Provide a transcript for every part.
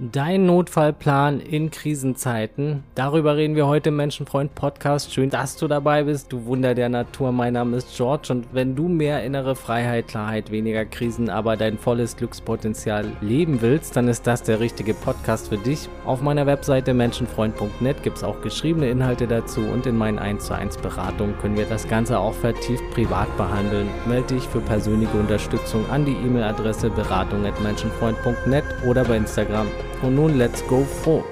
Dein Notfallplan in Krisenzeiten. Darüber reden wir heute im Menschenfreund Podcast. Schön, dass du dabei bist. Du Wunder der Natur. Mein Name ist George und wenn du mehr innere Freiheit, Klarheit, weniger Krisen, aber dein volles Glückspotenzial leben willst, dann ist das der richtige Podcast für dich. Auf meiner Webseite menschenfreund.net gibt es auch geschriebene Inhalte dazu und in meinen 1 zu 1 Beratungen können wir das Ganze auch vertieft privat behandeln. Melde dich für persönliche Unterstützung an die E-Mail-Adresse beratung.menschenfreund.net oder bei Instagram und nun let's go froh.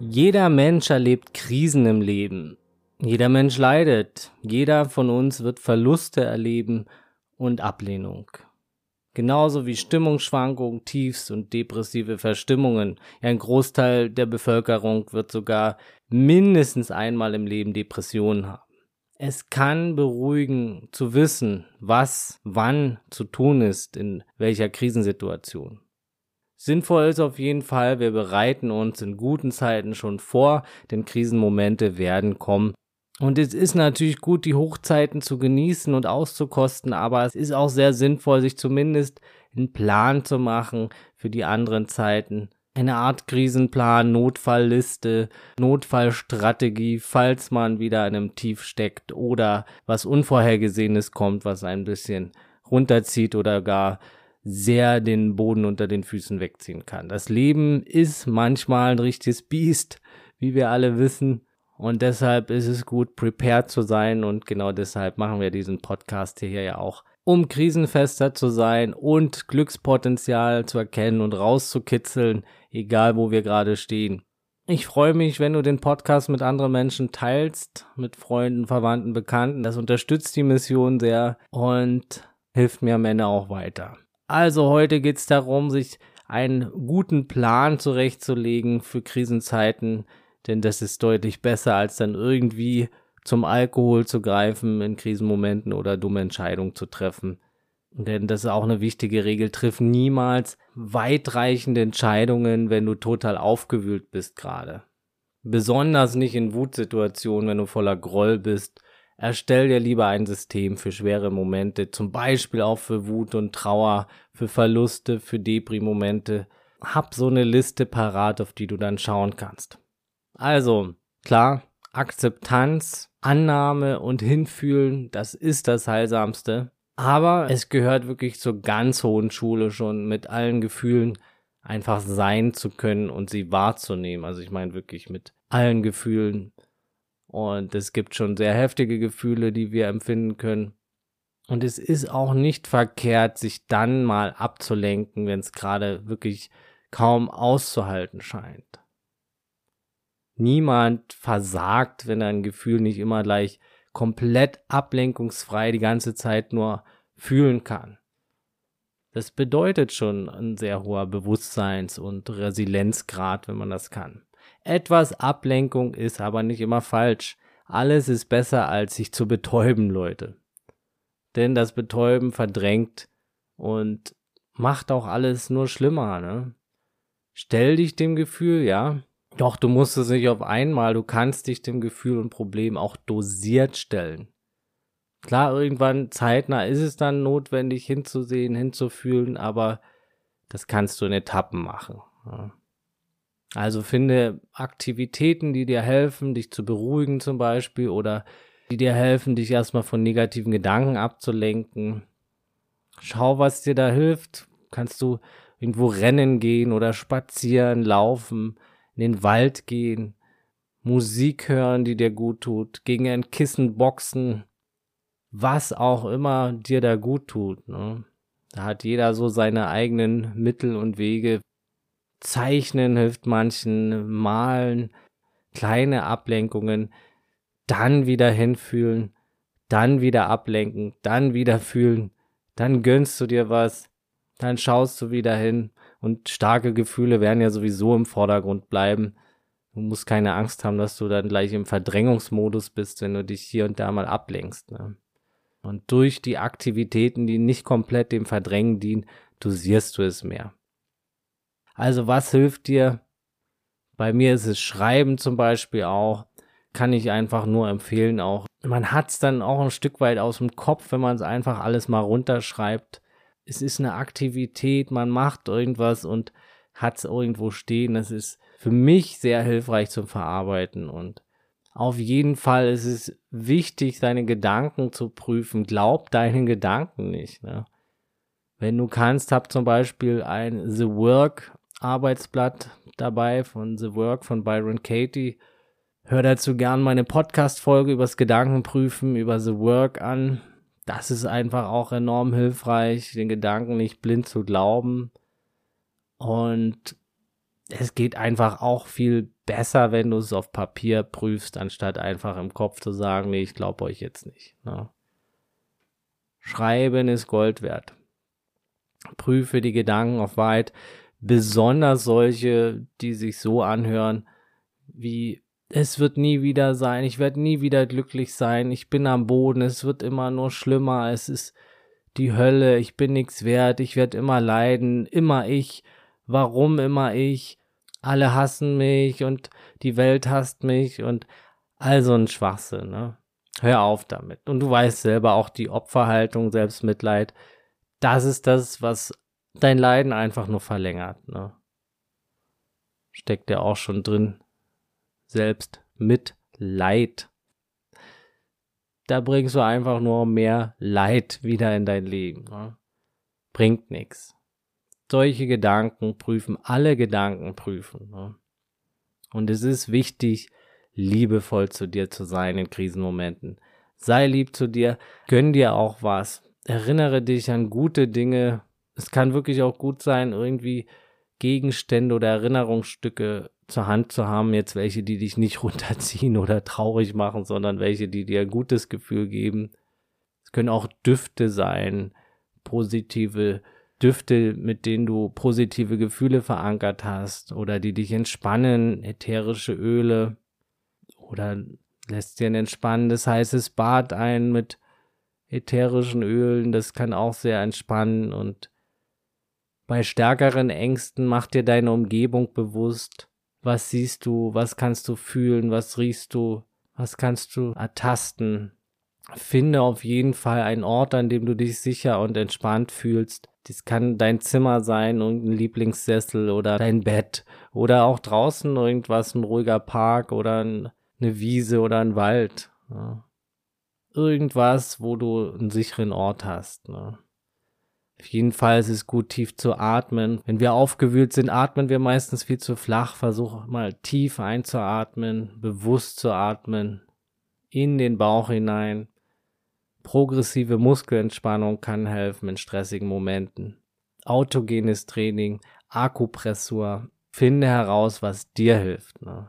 Jeder Mensch erlebt Krisen im Leben. Jeder Mensch leidet. Jeder von uns wird Verluste erleben und Ablehnung. Genauso wie Stimmungsschwankungen, Tiefs und depressive Verstimmungen. ein Großteil der Bevölkerung wird sogar mindestens einmal im Leben Depressionen haben. Es kann beruhigen zu wissen, was wann zu tun ist, in welcher Krisensituation. Sinnvoll ist auf jeden Fall, wir bereiten uns in guten Zeiten schon vor, denn Krisenmomente werden kommen. Und es ist natürlich gut, die Hochzeiten zu genießen und auszukosten, aber es ist auch sehr sinnvoll, sich zumindest einen Plan zu machen für die anderen Zeiten eine Art Krisenplan, Notfallliste, Notfallstrategie, falls man wieder in einem Tief steckt oder was Unvorhergesehenes kommt, was ein bisschen runterzieht oder gar sehr den Boden unter den Füßen wegziehen kann. Das Leben ist manchmal ein richtiges Biest, wie wir alle wissen. Und deshalb ist es gut, prepared zu sein. Und genau deshalb machen wir diesen Podcast hier ja auch um krisenfester zu sein und Glückspotenzial zu erkennen und rauszukitzeln, egal wo wir gerade stehen. Ich freue mich, wenn du den Podcast mit anderen Menschen teilst, mit Freunden, Verwandten, Bekannten. Das unterstützt die Mission sehr und hilft mir am Ende auch weiter. Also heute geht es darum, sich einen guten Plan zurechtzulegen für Krisenzeiten, denn das ist deutlich besser, als dann irgendwie zum Alkohol zu greifen in Krisenmomenten oder dumme Entscheidungen zu treffen. Denn das ist auch eine wichtige Regel. Triff niemals weitreichende Entscheidungen, wenn du total aufgewühlt bist gerade. Besonders nicht in Wutsituationen, wenn du voller Groll bist. Erstell dir lieber ein System für schwere Momente, zum Beispiel auch für Wut und Trauer, für Verluste, für Depri-Momente. Hab so eine Liste parat, auf die du dann schauen kannst. Also, klar, Akzeptanz, Annahme und Hinfühlen, das ist das Heilsamste. Aber es gehört wirklich zur ganz hohen Schule schon mit allen Gefühlen einfach sein zu können und sie wahrzunehmen. Also ich meine wirklich mit allen Gefühlen. Und es gibt schon sehr heftige Gefühle, die wir empfinden können. Und es ist auch nicht verkehrt, sich dann mal abzulenken, wenn es gerade wirklich kaum auszuhalten scheint. Niemand versagt, wenn er ein Gefühl nicht immer gleich komplett ablenkungsfrei die ganze Zeit nur fühlen kann. Das bedeutet schon ein sehr hoher Bewusstseins- und Resilienzgrad, wenn man das kann. Etwas Ablenkung ist aber nicht immer falsch. Alles ist besser, als sich zu betäuben, Leute. Denn das Betäuben verdrängt und macht auch alles nur schlimmer, ne? Stell dich dem Gefühl, ja, doch, du musst es nicht auf einmal, du kannst dich dem Gefühl und Problem auch dosiert stellen. Klar, irgendwann zeitnah ist es dann notwendig hinzusehen, hinzufühlen, aber das kannst du in Etappen machen. Also finde Aktivitäten, die dir helfen, dich zu beruhigen zum Beispiel oder die dir helfen, dich erstmal von negativen Gedanken abzulenken. Schau, was dir da hilft. Kannst du irgendwo rennen gehen oder spazieren, laufen in den Wald gehen, Musik hören, die dir gut tut, gegen ein Kissen boxen, was auch immer dir da gut tut. Ne? Da hat jeder so seine eigenen Mittel und Wege. Zeichnen hilft manchen, malen, kleine Ablenkungen, dann wieder hinfühlen, dann wieder ablenken, dann wieder fühlen, dann gönnst du dir was, dann schaust du wieder hin und starke Gefühle werden ja sowieso im Vordergrund bleiben. Du musst keine Angst haben, dass du dann gleich im Verdrängungsmodus bist, wenn du dich hier und da mal ablenkst. Ne? Und durch die Aktivitäten, die nicht komplett dem Verdrängen dienen, dosierst du es mehr. Also was hilft dir? Bei mir ist es Schreiben zum Beispiel auch. Kann ich einfach nur empfehlen auch. Man hat es dann auch ein Stück weit aus dem Kopf, wenn man es einfach alles mal runterschreibt es ist eine Aktivität, man macht irgendwas und hat es irgendwo stehen. Das ist für mich sehr hilfreich zum Verarbeiten und auf jeden Fall ist es wichtig, seine Gedanken zu prüfen. Glaub deinen Gedanken nicht. Ne? Wenn du kannst, hab zum Beispiel ein The Work Arbeitsblatt dabei von The Work von Byron Katie. Hör dazu gern meine Podcast-Folge übers Gedankenprüfen, über The Work an. Das ist einfach auch enorm hilfreich, den Gedanken nicht blind zu glauben. Und es geht einfach auch viel besser, wenn du es auf Papier prüfst, anstatt einfach im Kopf zu sagen, nee, ich glaube euch jetzt nicht. Ne? Schreiben ist Gold wert. Prüfe die Gedanken auf Wahrheit, besonders solche, die sich so anhören, wie es wird nie wieder sein, ich werde nie wieder glücklich sein, ich bin am Boden, es wird immer nur schlimmer, es ist die Hölle, ich bin nichts wert, ich werde immer leiden, immer ich, warum immer ich, alle hassen mich und die Welt hasst mich und all so ein Schwachsinn, ne? Hör auf damit. Und du weißt selber auch die Opferhaltung, Selbstmitleid, das ist das, was dein Leiden einfach nur verlängert, ne? Steckt ja auch schon drin selbst mit Leid. Da bringst du einfach nur mehr Leid wieder in dein Leben. Ne? Bringt nichts. Solche Gedanken prüfen, alle Gedanken prüfen. Ne? Und es ist wichtig, liebevoll zu dir zu sein in Krisenmomenten. Sei lieb zu dir, gönn dir auch was. Erinnere dich an gute Dinge. Es kann wirklich auch gut sein, irgendwie Gegenstände oder Erinnerungsstücke zur Hand zu haben, jetzt welche, die dich nicht runterziehen oder traurig machen, sondern welche, die dir ein gutes Gefühl geben. Es können auch Düfte sein, positive Düfte, mit denen du positive Gefühle verankert hast oder die dich entspannen, ätherische Öle oder lässt dir ein entspannendes heißes Bad ein mit ätherischen Ölen, das kann auch sehr entspannen und bei stärkeren Ängsten mach dir deine Umgebung bewusst. Was siehst du? Was kannst du fühlen? Was riechst du? Was kannst du ertasten? Finde auf jeden Fall einen Ort, an dem du dich sicher und entspannt fühlst. Dies kann dein Zimmer sein und ein Lieblingssessel oder dein Bett oder auch draußen irgendwas, ein ruhiger Park oder eine Wiese oder ein Wald. Irgendwas, wo du einen sicheren Ort hast. Ne? Auf jeden Fall ist es gut, tief zu atmen. Wenn wir aufgewühlt sind, atmen wir meistens viel zu flach. Versuch mal tief einzuatmen, bewusst zu atmen, in den Bauch hinein. Progressive Muskelentspannung kann helfen in stressigen Momenten. Autogenes Training, Akupressur. Finde heraus, was dir hilft. Ne?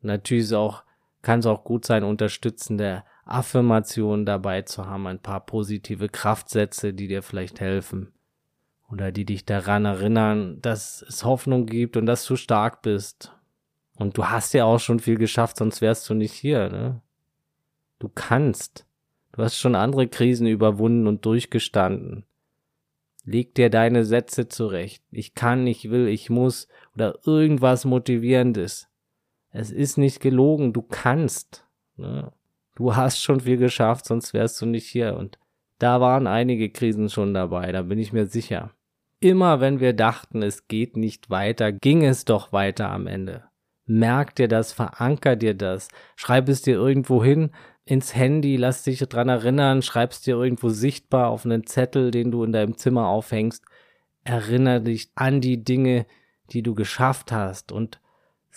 Natürlich auch, kann es auch gut sein, unterstützende Affirmationen dabei zu haben, ein paar positive Kraftsätze, die dir vielleicht helfen oder die dich daran erinnern, dass es Hoffnung gibt und dass du stark bist. Und du hast ja auch schon viel geschafft, sonst wärst du nicht hier, ne? Du kannst. Du hast schon andere Krisen überwunden und durchgestanden. Leg dir deine Sätze zurecht. Ich kann, ich will, ich muss oder irgendwas Motivierendes. Es ist nicht gelogen, du kannst. Ne? Du hast schon viel geschafft, sonst wärst du nicht hier. Und da waren einige Krisen schon dabei, da bin ich mir sicher. Immer wenn wir dachten, es geht nicht weiter, ging es doch weiter am Ende. Merk dir das, veranker dir das, schreib es dir irgendwo hin, ins Handy, lass dich dran erinnern, schreib es dir irgendwo sichtbar auf einen Zettel, den du in deinem Zimmer aufhängst. Erinnere dich an die Dinge, die du geschafft hast und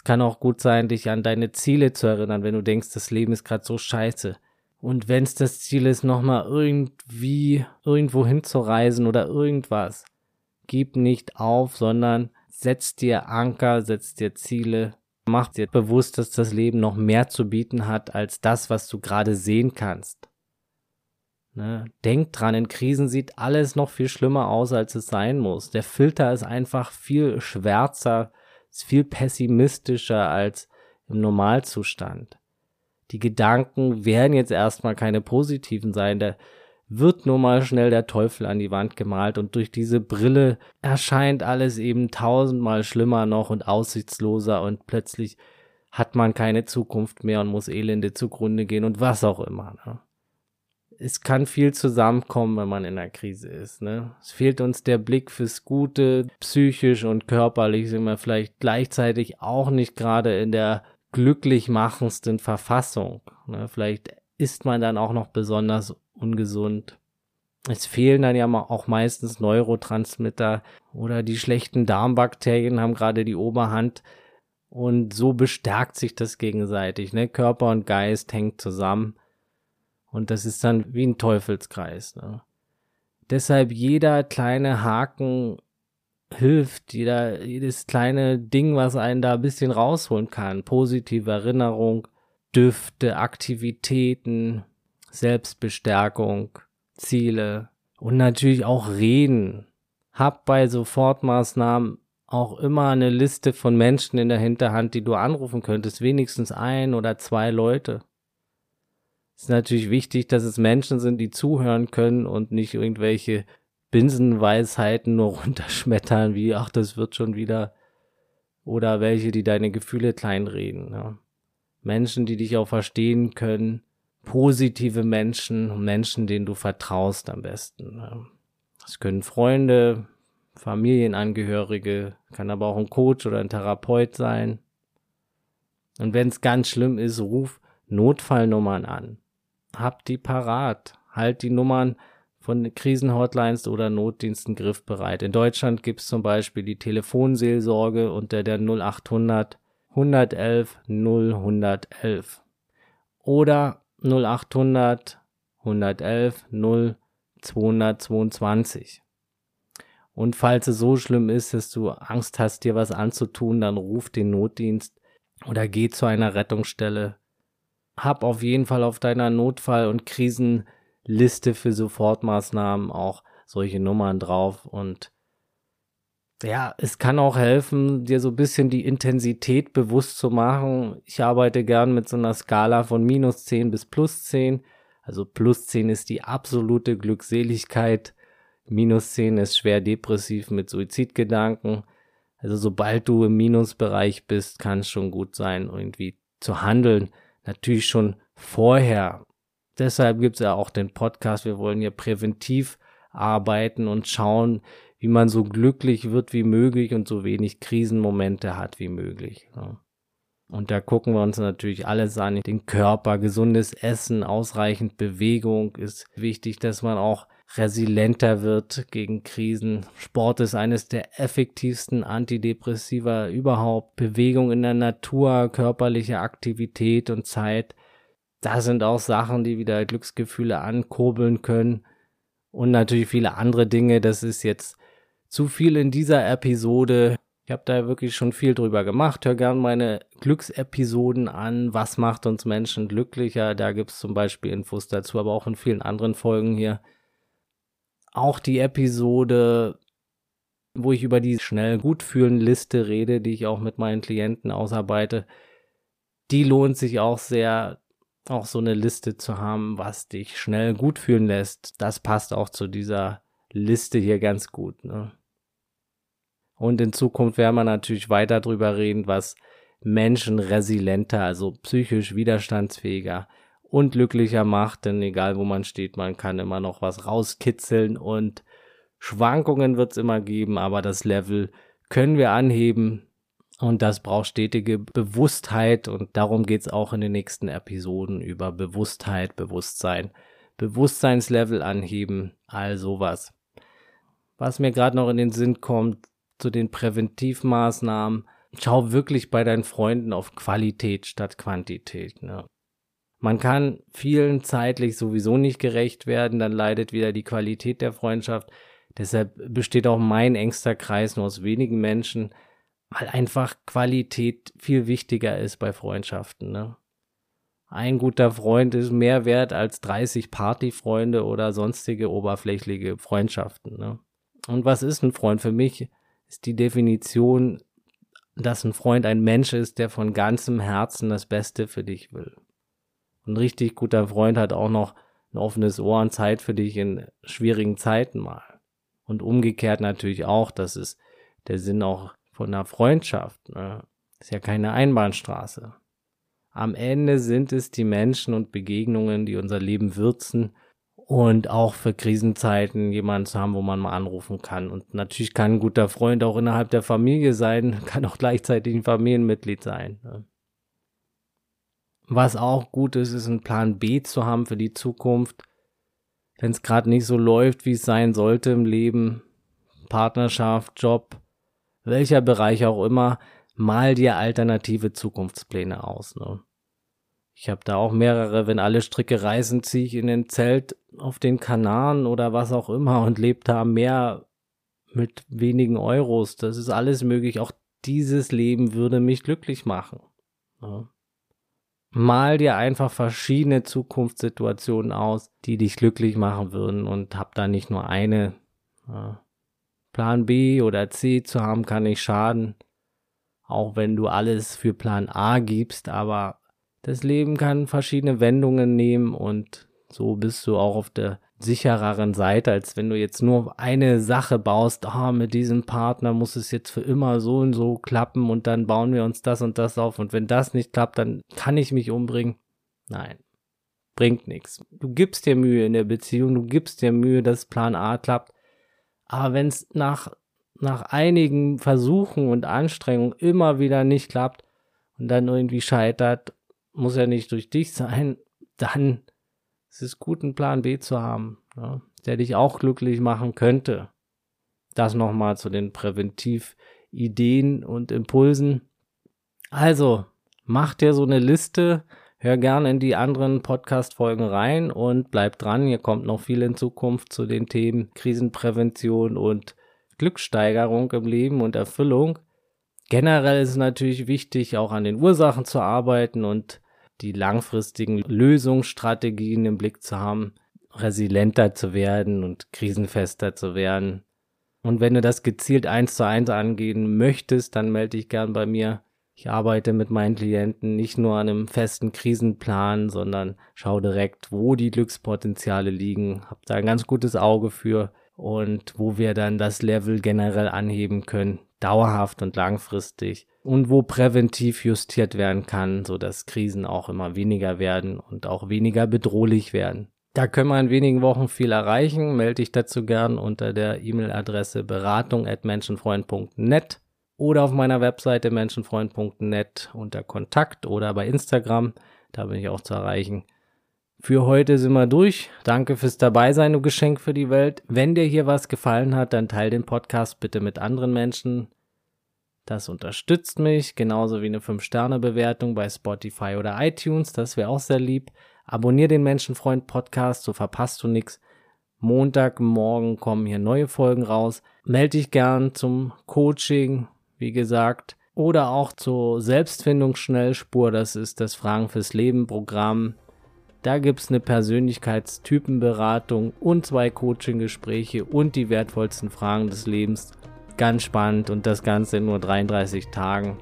es kann auch gut sein, dich an deine Ziele zu erinnern, wenn du denkst, das Leben ist gerade so scheiße. Und wenn es das Ziel ist, nochmal irgendwie irgendwo hinzureisen oder irgendwas, gib nicht auf, sondern setz dir Anker, setz dir Ziele, mach dir bewusst, dass das Leben noch mehr zu bieten hat als das, was du gerade sehen kannst. Ne? Denk dran, in Krisen sieht alles noch viel schlimmer aus, als es sein muss. Der Filter ist einfach viel schwärzer, ist viel pessimistischer als im Normalzustand. Die Gedanken werden jetzt erstmal keine positiven sein. Da wird nur mal schnell der Teufel an die Wand gemalt und durch diese Brille erscheint alles eben tausendmal schlimmer noch und aussichtsloser und plötzlich hat man keine Zukunft mehr und muss elende zugrunde gehen und was auch immer. Ne? Es kann viel zusammenkommen, wenn man in einer Krise ist. Ne? Es fehlt uns der Blick fürs Gute, psychisch und körperlich sind wir vielleicht gleichzeitig auch nicht gerade in der glücklich machendsten Verfassung. Ne? Vielleicht ist man dann auch noch besonders ungesund. Es fehlen dann ja auch meistens Neurotransmitter oder die schlechten Darmbakterien haben gerade die Oberhand und so bestärkt sich das gegenseitig. Ne? Körper und Geist hängt zusammen und das ist dann wie ein Teufelskreis. Ne? Deshalb jeder kleine Haken hilft, jeder, jedes kleine Ding, was einen da ein bisschen rausholen kann. Positive Erinnerung, Düfte, Aktivitäten, Selbstbestärkung, Ziele und natürlich auch Reden. Hab bei Sofortmaßnahmen auch immer eine Liste von Menschen in der Hinterhand, die du anrufen könntest, wenigstens ein oder zwei Leute ist natürlich wichtig, dass es Menschen sind, die zuhören können und nicht irgendwelche Binsenweisheiten nur runterschmettern, wie, ach, das wird schon wieder, oder welche, die deine Gefühle kleinreden. Ja. Menschen, die dich auch verstehen können, positive Menschen, Menschen, denen du vertraust am besten. Ja. Das können Freunde, Familienangehörige, kann aber auch ein Coach oder ein Therapeut sein. Und wenn es ganz schlimm ist, ruf Notfallnummern an habt die parat. Halt die Nummern von Krisenhotlines oder Notdiensten griffbereit. In Deutschland gibt es zum Beispiel die Telefonseelsorge unter der 0800 111 0111 oder 0800 111 0222. Und falls es so schlimm ist, dass du Angst hast, dir was anzutun, dann ruf den Notdienst oder geh zu einer Rettungsstelle hab auf jeden Fall auf deiner Notfall- und Krisenliste für Sofortmaßnahmen auch solche Nummern drauf und ja, es kann auch helfen, dir so ein bisschen die Intensität bewusst zu machen. Ich arbeite gern mit so einer Skala von minus 10 bis plus 10. Also plus 10 ist die absolute Glückseligkeit. Minus 10 ist schwer depressiv mit Suizidgedanken. Also sobald du im Minusbereich bist, kann es schon gut sein, irgendwie zu handeln natürlich schon vorher. Deshalb gibt es ja auch den Podcast. Wir wollen hier präventiv arbeiten und schauen, wie man so glücklich wird wie möglich und so wenig Krisenmomente hat wie möglich. Und da gucken wir uns natürlich alles an. Den Körper, gesundes Essen, ausreichend Bewegung ist wichtig, dass man auch resilienter wird gegen Krisen. Sport ist eines der effektivsten Antidepressiva überhaupt. Bewegung in der Natur, körperliche Aktivität und Zeit. Da sind auch Sachen, die wieder Glücksgefühle ankurbeln können. Und natürlich viele andere Dinge. Das ist jetzt zu viel in dieser Episode. Ich habe da wirklich schon viel drüber gemacht. Hör gern meine Glücksepisoden an. Was macht uns Menschen glücklicher? Da gibt's zum Beispiel Infos dazu, aber auch in vielen anderen Folgen hier auch die Episode, wo ich über die schnell gut fühlen Liste rede, die ich auch mit meinen Klienten ausarbeite, die lohnt sich auch sehr, auch so eine Liste zu haben, was dich schnell gut fühlen lässt. Das passt auch zu dieser Liste hier ganz gut. Ne? Und in Zukunft werden wir natürlich weiter drüber reden, was Menschen resilienter, also psychisch widerstandsfähiger, und glücklicher macht, denn egal wo man steht, man kann immer noch was rauskitzeln und Schwankungen wird es immer geben, aber das Level können wir anheben und das braucht stetige Bewusstheit und darum geht es auch in den nächsten Episoden über Bewusstheit, Bewusstsein, Bewusstseinslevel anheben, all sowas. Was mir gerade noch in den Sinn kommt zu den Präventivmaßnahmen, schau wirklich bei deinen Freunden auf Qualität statt Quantität. Ne? Man kann vielen zeitlich sowieso nicht gerecht werden, dann leidet wieder die Qualität der Freundschaft. Deshalb besteht auch mein engster Kreis nur aus wenigen Menschen, weil einfach Qualität viel wichtiger ist bei Freundschaften. Ne? Ein guter Freund ist mehr wert als 30 Partyfreunde oder sonstige oberflächliche Freundschaften. Ne? Und was ist ein Freund? Für mich ist die Definition, dass ein Freund ein Mensch ist, der von ganzem Herzen das Beste für dich will ein richtig guter Freund hat auch noch ein offenes Ohr und Zeit für dich in schwierigen Zeiten mal. Und umgekehrt natürlich auch, das ist der Sinn auch von einer Freundschaft. Ne? Ist ja keine Einbahnstraße. Am Ende sind es die Menschen und Begegnungen, die unser Leben würzen und auch für Krisenzeiten jemanden zu haben, wo man mal anrufen kann. Und natürlich kann ein guter Freund auch innerhalb der Familie sein, kann auch gleichzeitig ein Familienmitglied sein. Ne? Was auch gut ist, ist ein Plan B zu haben für die Zukunft. Wenn es gerade nicht so läuft, wie es sein sollte im Leben, Partnerschaft, Job, welcher Bereich auch immer, mal dir alternative Zukunftspläne aus. Ne? Ich habe da auch mehrere, wenn alle Stricke reißen, ziehe ich in den Zelt auf den Kanaren oder was auch immer und lebe da mehr mit wenigen Euros. Das ist alles möglich. Auch dieses Leben würde mich glücklich machen. Ja. Mal dir einfach verschiedene Zukunftssituationen aus, die dich glücklich machen würden und hab da nicht nur eine. Plan B oder C zu haben kann nicht schaden. Auch wenn du alles für Plan A gibst, aber das Leben kann verschiedene Wendungen nehmen und so bist du auch auf der sichereren Seite, als wenn du jetzt nur eine Sache baust, ah, mit diesem Partner muss es jetzt für immer so und so klappen und dann bauen wir uns das und das auf und wenn das nicht klappt, dann kann ich mich umbringen. Nein, bringt nichts. Du gibst dir Mühe in der Beziehung, du gibst dir Mühe, dass Plan A klappt, aber wenn es nach, nach einigen Versuchen und Anstrengungen immer wieder nicht klappt und dann irgendwie scheitert muss ja nicht durch dich sein, dann ist es gut, einen Plan B zu haben, ja, der dich auch glücklich machen könnte. Das nochmal zu den Präventivideen und Impulsen. Also, mach dir so eine Liste, hör gerne in die anderen Podcast-Folgen rein und bleib dran. Hier kommt noch viel in Zukunft zu den Themen Krisenprävention und Glückssteigerung im Leben und Erfüllung. Generell ist es natürlich wichtig, auch an den Ursachen zu arbeiten und die langfristigen Lösungsstrategien im Blick zu haben, resilienter zu werden und krisenfester zu werden. Und wenn du das gezielt eins zu eins angehen möchtest, dann melde dich gern bei mir. Ich arbeite mit meinen Klienten nicht nur an einem festen Krisenplan, sondern schaue direkt, wo die Glückspotenziale liegen, habe da ein ganz gutes Auge für und wo wir dann das Level generell anheben können, dauerhaft und langfristig und wo präventiv justiert werden kann, so dass Krisen auch immer weniger werden und auch weniger bedrohlich werden. Da können wir in wenigen Wochen viel erreichen. Melde dich dazu gern unter der E-Mail-Adresse beratung@menschenfreund.net oder auf meiner Webseite menschenfreund.net unter Kontakt oder bei Instagram. Da bin ich auch zu erreichen. Für heute sind wir durch. Danke fürs Dabeisein, du Geschenk für die Welt. Wenn dir hier was gefallen hat, dann teile den Podcast bitte mit anderen Menschen. Das unterstützt mich, genauso wie eine 5-Sterne-Bewertung bei Spotify oder iTunes, das wäre auch sehr lieb. Abonnier den Menschenfreund Podcast, so verpasst du nichts. Montagmorgen kommen hier neue Folgen raus. Melde dich gern zum Coaching, wie gesagt, oder auch zur Selbstfindungsschnellspur, das ist das Fragen fürs Leben Programm. Da gibt es eine Persönlichkeitstypenberatung und zwei Coaching-Gespräche und die wertvollsten Fragen des Lebens Ganz spannend und das Ganze in nur 33 Tagen.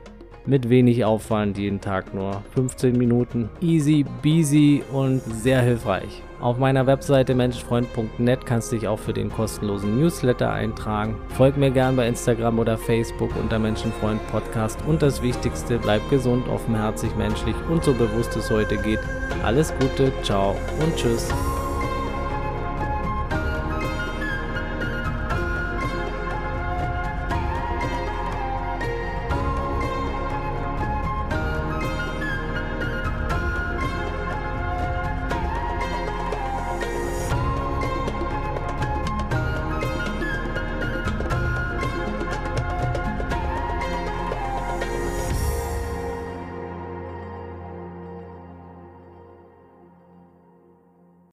Mit wenig Aufwand, jeden Tag nur 15 Minuten. Easy, busy und sehr hilfreich. Auf meiner Webseite menschenfreund.net kannst du dich auch für den kostenlosen Newsletter eintragen. Folg mir gern bei Instagram oder Facebook unter Menschenfreund Podcast. Und das Wichtigste, bleib gesund, offenherzig, menschlich und so bewusst es heute geht. Alles Gute, ciao und tschüss.